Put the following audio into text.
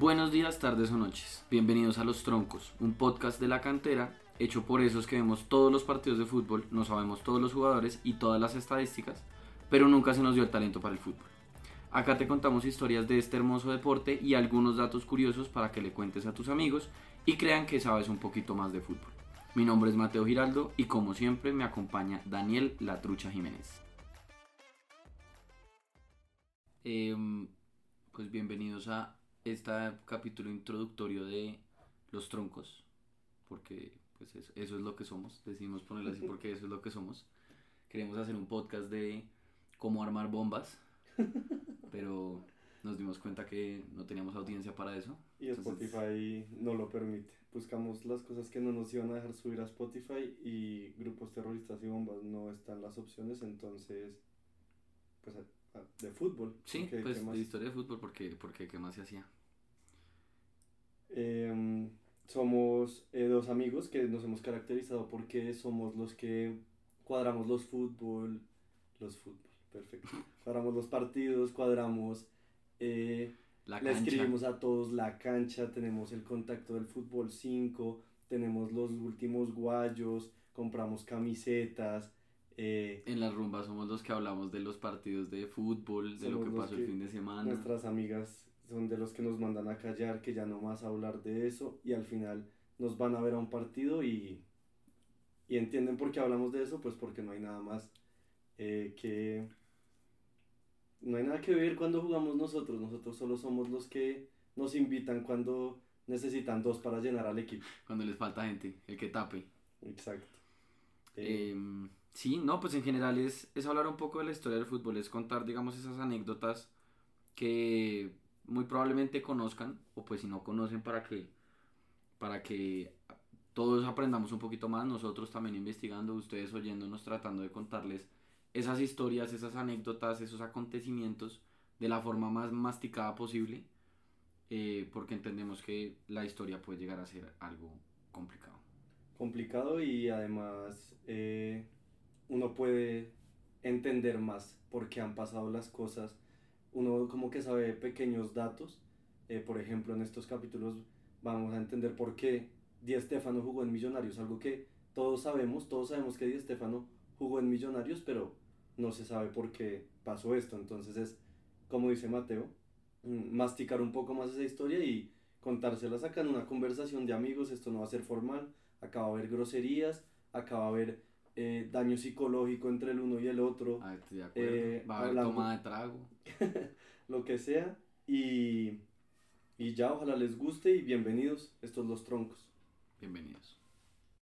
Buenos días, tardes o noches. Bienvenidos a Los Troncos, un podcast de la cantera hecho por esos que vemos todos los partidos de fútbol, no sabemos todos los jugadores y todas las estadísticas, pero nunca se nos dio el talento para el fútbol. Acá te contamos historias de este hermoso deporte y algunos datos curiosos para que le cuentes a tus amigos y crean que sabes un poquito más de fútbol. Mi nombre es Mateo Giraldo y como siempre me acompaña Daniel La Trucha Jiménez. Em, pues bienvenidos a este capítulo introductorio de Los Troncos, porque pues eso, eso es lo que somos, decidimos ponerlo así porque eso es lo que somos. Queremos hacer un podcast de cómo armar bombas, pero nos dimos cuenta que no teníamos audiencia para eso. Y Spotify no lo permite. Buscamos las cosas que no nos iban a dejar subir a Spotify y grupos terroristas y bombas no están las opciones, entonces, pues de fútbol. Sí, pues de historia de fútbol, porque, porque ¿qué más se hacía? Em, somos eh, dos amigos que nos hemos caracterizado porque somos los que cuadramos los fútbol, los fútbol, perfecto. Cuadramos los partidos, cuadramos, eh, le escribimos a todos la cancha, tenemos el contacto del fútbol 5, tenemos los últimos guayos, compramos camisetas. Eh, en las rumbas somos los que hablamos de los partidos de fútbol, de lo que pasó el fin de semana. Nuestras amigas son de los que nos mandan a callar, que ya no más hablar de eso y al final nos van a ver a un partido y, y entienden por qué hablamos de eso, pues porque no hay nada más eh, que... No hay nada que ver cuando jugamos nosotros, nosotros solo somos los que nos invitan cuando necesitan dos para llenar al equipo. Cuando les falta gente, el que tape. Exacto. Em, sí, no, pues en general es, es hablar un poco de la historia del fútbol, es contar, digamos, esas anécdotas que muy probablemente conozcan, o pues si no conocen, para que, para que todos aprendamos un poquito más, nosotros también investigando, ustedes oyéndonos, tratando de contarles esas historias, esas anécdotas, esos acontecimientos de la forma más masticada posible, eh, porque entendemos que la historia puede llegar a ser algo complicado. Complicado y además eh, uno puede entender más por qué han pasado las cosas uno como que sabe pequeños datos. Eh, por ejemplo, en estos capítulos vamos a entender por qué Di Stefano jugó en Millonarios, algo que todos sabemos, todos sabemos que Di Stefano jugó en Millonarios, pero no se sabe por qué pasó esto. Entonces es, como dice Mateo, mm, masticar un poco más esa historia y contárselas acá en una conversación de amigos, esto no va a ser formal, acá va a haber groserías, acá va a haber eh, daño psicológico entre el uno y el otro. Ah, de acuerdo. Eh, Va a haber toma de trago. lo que sea. Y, y ya, ojalá les guste y bienvenidos. Estos los troncos. Bienvenidos.